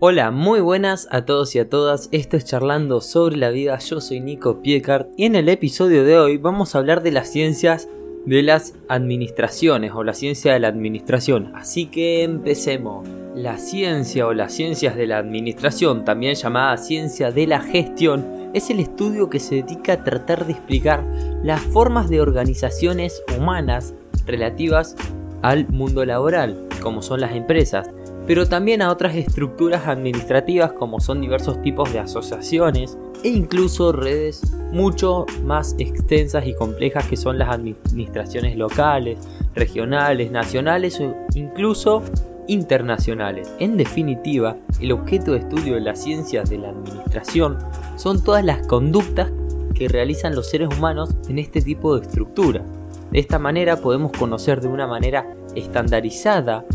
Hola, muy buenas a todos y a todas. Esto es Charlando sobre la vida. Yo soy Nico Piecart y en el episodio de hoy vamos a hablar de las ciencias de las administraciones o la ciencia de la administración. Así que empecemos. La ciencia o las ciencias de la administración, también llamada ciencia de la gestión, es el estudio que se dedica a tratar de explicar las formas de organizaciones humanas relativas al mundo laboral, como son las empresas, pero también a otras estructuras administrativas como son diversos tipos de asociaciones e incluso redes mucho más extensas y complejas que son las administraciones locales, regionales, nacionales o incluso internacionales. En definitiva, el objeto de estudio de las ciencias de la administración son todas las conductas que realizan los seres humanos en este tipo de estructura. De esta manera podemos conocer de una manera estandarizada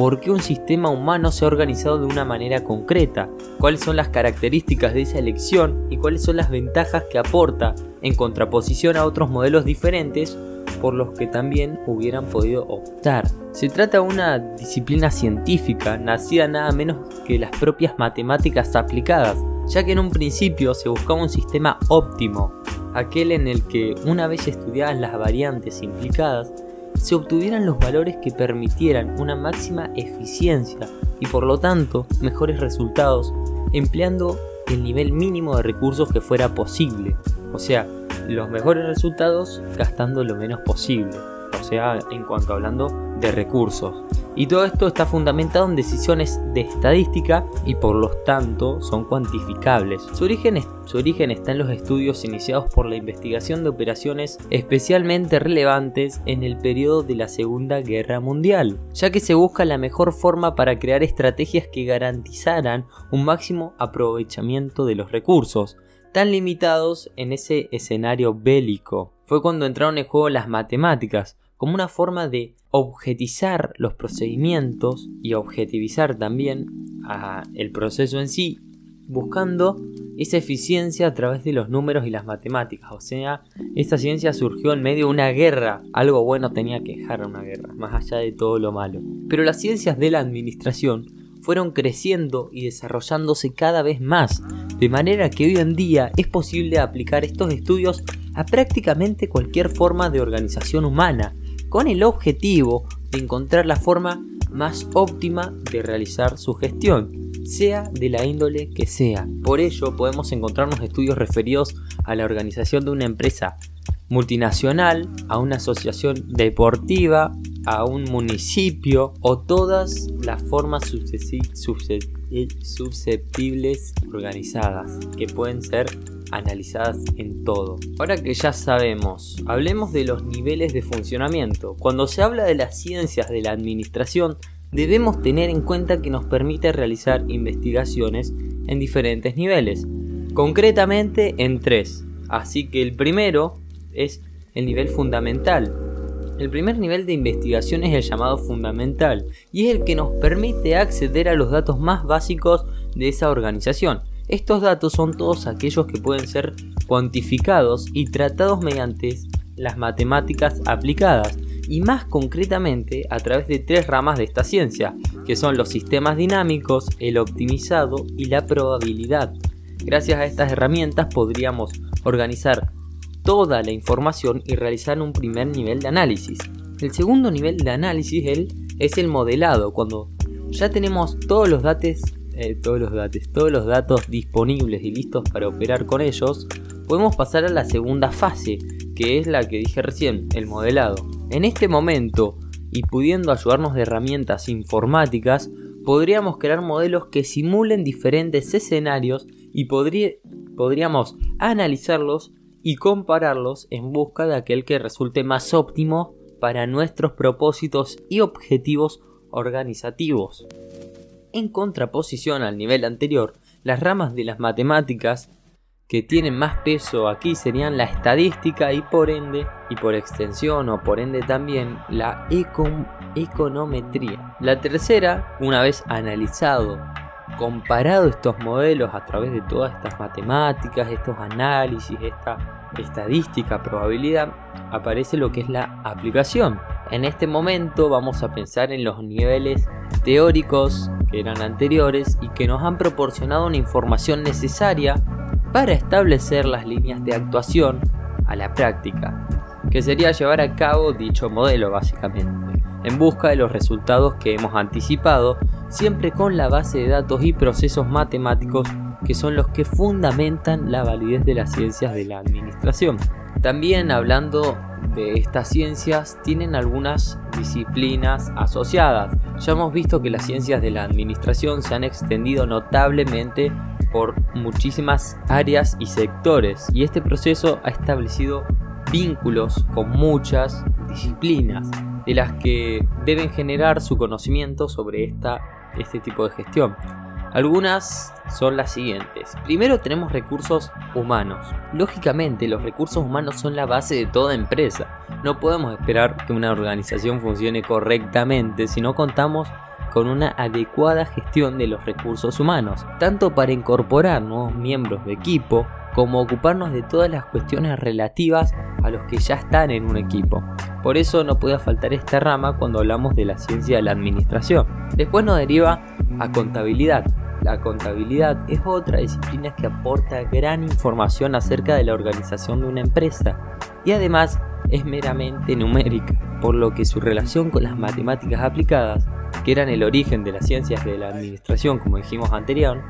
por qué un sistema humano se ha organizado de una manera concreta, cuáles son las características de esa elección y cuáles son las ventajas que aporta en contraposición a otros modelos diferentes por los que también hubieran podido optar. Se trata de una disciplina científica nacida nada menos que las propias matemáticas aplicadas, ya que en un principio se buscaba un sistema óptimo, aquel en el que una vez estudiadas las variantes implicadas, se obtuvieran los valores que permitieran una máxima eficiencia y por lo tanto mejores resultados empleando el nivel mínimo de recursos que fuera posible. O sea, los mejores resultados gastando lo menos posible. O sea, en cuanto hablando de recursos. Y todo esto está fundamentado en decisiones de estadística y por lo tanto son cuantificables. Su origen, está en los estudios iniciados por la investigación de operaciones especialmente relevantes en el periodo de la Segunda Guerra Mundial, ya que se busca la mejor forma para crear estrategias que garantizaran un máximo aprovechamiento de los recursos, tan limitados en ese escenario bélico. Fue cuando entraron en juego las matemáticas, como una forma de objetizar los procedimientos y objetivizar también el proceso en sí, buscando esa eficiencia a través de los números y las matemáticas. O sea, esta ciencia surgió en medio de una guerra. Algo bueno tenía que dejar una guerra, más allá de todo lo malo. Pero las ciencias de la administración fueron creciendo y desarrollándose cada vez más, de manera que hoy en día es posible aplicar estos estudios a prácticamente cualquier forma de organización humana, con el objetivo de encontrar la forma más óptima de realizar su gestión, sea de la índole que sea. Por ello podemos encontrarnos estudios referidos a la organización de una empresa multinacional, a una asociación deportiva, a un municipio o todas las formas susceptibles organizadas que pueden ser analizadas en todo. Ahora que ya sabemos, hablemos de los niveles de funcionamiento. Cuando se habla de las ciencias de la administración, debemos tener en cuenta que nos permite realizar investigaciones en diferentes niveles, concretamente en tres. Así que el primero es el nivel fundamental. El primer nivel de investigación es el llamado fundamental y es el que nos permite acceder a los datos más básicos de esa organización. Estos datos son todos aquellos que pueden ser cuantificados y tratados mediante las matemáticas aplicadas y más concretamente a través de tres ramas de esta ciencia, que son los sistemas dinámicos, el optimizado y la probabilidad. Gracias a estas herramientas podríamos organizar toda la información y realizar un primer nivel de análisis. El segundo nivel de análisis es el modelado, cuando ya tenemos todos los datos eh, todos los datos, todos los datos disponibles y listos para operar con ellos, podemos pasar a la segunda fase, que es la que dije recién, el modelado. En este momento, y pudiendo ayudarnos de herramientas informáticas, podríamos crear modelos que simulen diferentes escenarios y podríamos analizarlos y compararlos en busca de aquel que resulte más óptimo para nuestros propósitos y objetivos organizativos. En contraposición al nivel anterior, las ramas de las matemáticas que tienen más peso aquí serían la estadística y por ende, y por extensión o por ende también, la econometría. La tercera, una vez analizado, comparado estos modelos a través de todas estas matemáticas, estos análisis, esta estadística, probabilidad, aparece lo que es la aplicación. En este momento vamos a pensar en los niveles teóricos que eran anteriores y que nos han proporcionado una información necesaria para establecer las líneas de actuación a la práctica, que sería llevar a cabo dicho modelo básicamente, en busca de los resultados que hemos anticipado, siempre con la base de datos y procesos matemáticos que son los que fundamentan la validez de las ciencias de la administración. También hablando de estas ciencias tienen algunas disciplinas asociadas. Ya hemos visto que las ciencias de la administración se han extendido notablemente por muchísimas áreas y sectores y este proceso ha establecido vínculos con muchas disciplinas de las que deben generar su conocimiento sobre esta, este tipo de gestión. Algunas son las siguientes. Primero tenemos recursos humanos. Lógicamente los recursos humanos son la base de toda empresa. No podemos esperar que una organización funcione correctamente si no contamos con una adecuada gestión de los recursos humanos, tanto para incorporar nuevos miembros de equipo como ocuparnos de todas las cuestiones relativas a los que ya están en un equipo. Por eso no puede faltar esta rama cuando hablamos de la ciencia de la administración. Después nos deriva a contabilidad. La contabilidad es otra disciplina que aporta gran información acerca de la organización de una empresa y además es meramente numérica, por lo que su relación con las matemáticas aplicadas, que eran el origen de las ciencias de la administración como dijimos anterior,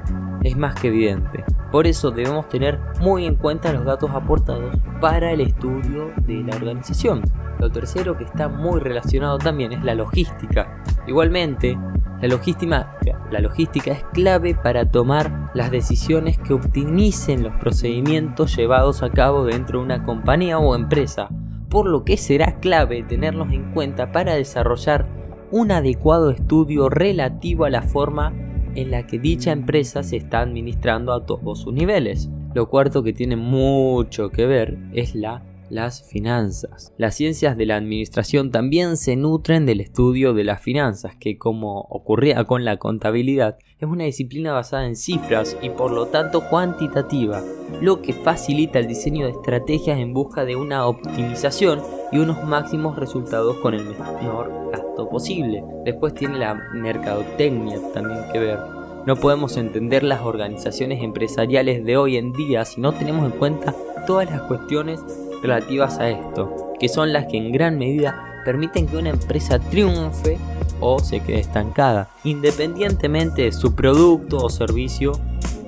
es más que evidente. Por eso debemos tener muy en cuenta los datos aportados para el estudio de la organización. Lo tercero que está muy relacionado también es la logística. Igualmente, la logística, es clave para tomar las decisiones que optimicen los procedimientos llevados a cabo dentro de una compañía o empresa, por lo que será clave tenerlos en cuenta para desarrollar un adecuado estudio relativo a la forma en la que dicha empresa se está administrando a todos sus niveles. Lo cuarto que tiene mucho que ver es la las finanzas. Las ciencias de la administración también se nutren del estudio de las finanzas, que como ocurría con la contabilidad, es una disciplina basada en cifras y por lo tanto cuantitativa, lo que facilita el diseño de estrategias en busca de una optimización y unos máximos resultados con el menor gasto posible. Después tiene la mercadotecnia también que ver. No podemos entender las organizaciones empresariales de hoy en día si no tenemos en cuenta todas las cuestiones relativas a esto, que son las que en gran medida permiten que una empresa triunfe o se quede estancada, independientemente de su producto o servicio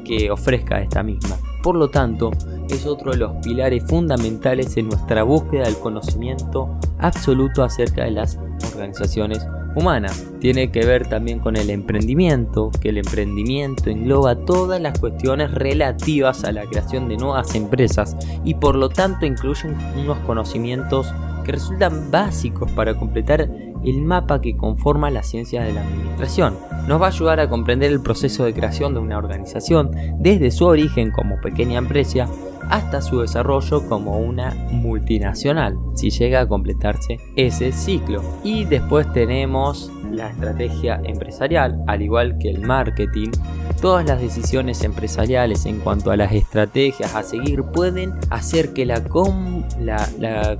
que ofrezca esta misma. Por lo tanto, es otro de los pilares fundamentales en nuestra búsqueda del conocimiento absoluto acerca de las organizaciones humanas. Tiene que ver también con el emprendimiento, que el emprendimiento engloba todas las cuestiones relativas a la creación de nuevas empresas y por lo tanto incluye unos conocimientos que resultan básicos para completar el mapa que conforma la ciencia de la administración. Nos va a ayudar a comprender el proceso de creación de una organización desde su origen como pequeña empresa hasta su desarrollo como una multinacional, si llega a completarse ese ciclo. Y después tenemos la estrategia empresarial, al igual que el marketing. Todas las decisiones empresariales en cuanto a las estrategias a seguir pueden hacer que la, la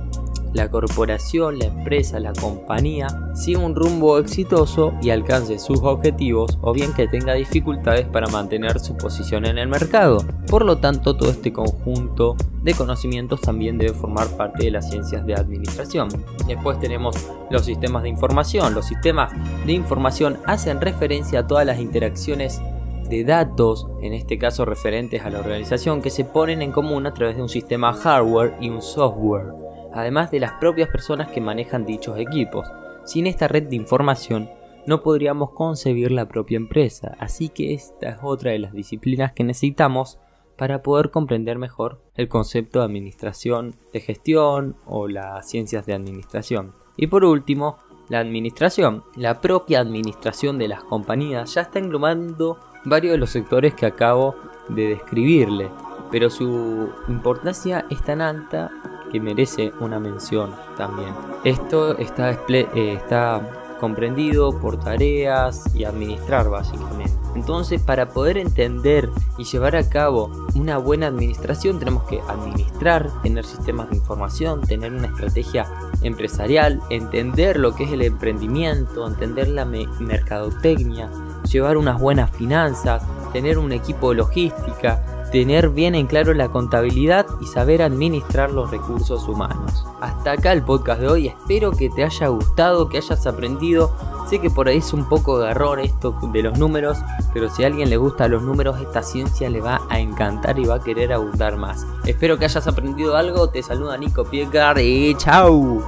la corporación, la empresa, la compañía siga un rumbo exitoso y alcance sus objetivos o bien que tenga dificultades para mantener su posición en el mercado. Por lo tanto, todo este conjunto de conocimientos también debe formar parte de las ciencias de administración. Después tenemos los sistemas de información. Los sistemas de información hacen referencia a todas las interacciones de datos, en este caso referentes a la organización, que se ponen en común a través de un sistema hardware y un software además de las propias personas que manejan dichos equipos. Sin esta red de información no podríamos concebir la propia empresa, así que esta es otra de las disciplinas que necesitamos para poder comprender mejor el concepto de administración de gestión o las ciencias de administración. Y por último, la administración. La propia administración de las compañías ya está englobando varios de los sectores que acabo de describirle, pero su importancia es tan alta que merece una mención también. Esto está, eh, está comprendido por tareas y administrar básicamente. Entonces, para poder entender y llevar a cabo una buena administración, tenemos que administrar, tener sistemas de información, tener una estrategia empresarial, entender lo que es el emprendimiento, entender la mercadotecnia, llevar unas buenas finanzas, tener un equipo de logística, tener bien en claro la contabilidad y saber administrar los recursos humanos. Hasta acá el podcast de hoy, espero que te haya gustado, que hayas aprendido. Sé que por ahí es un poco de error esto de los números, pero si a alguien le gusta los números, esta ciencia le va a encantar y va a querer abundar más. Espero que hayas aprendido algo, te saluda Nico Piegar y chao.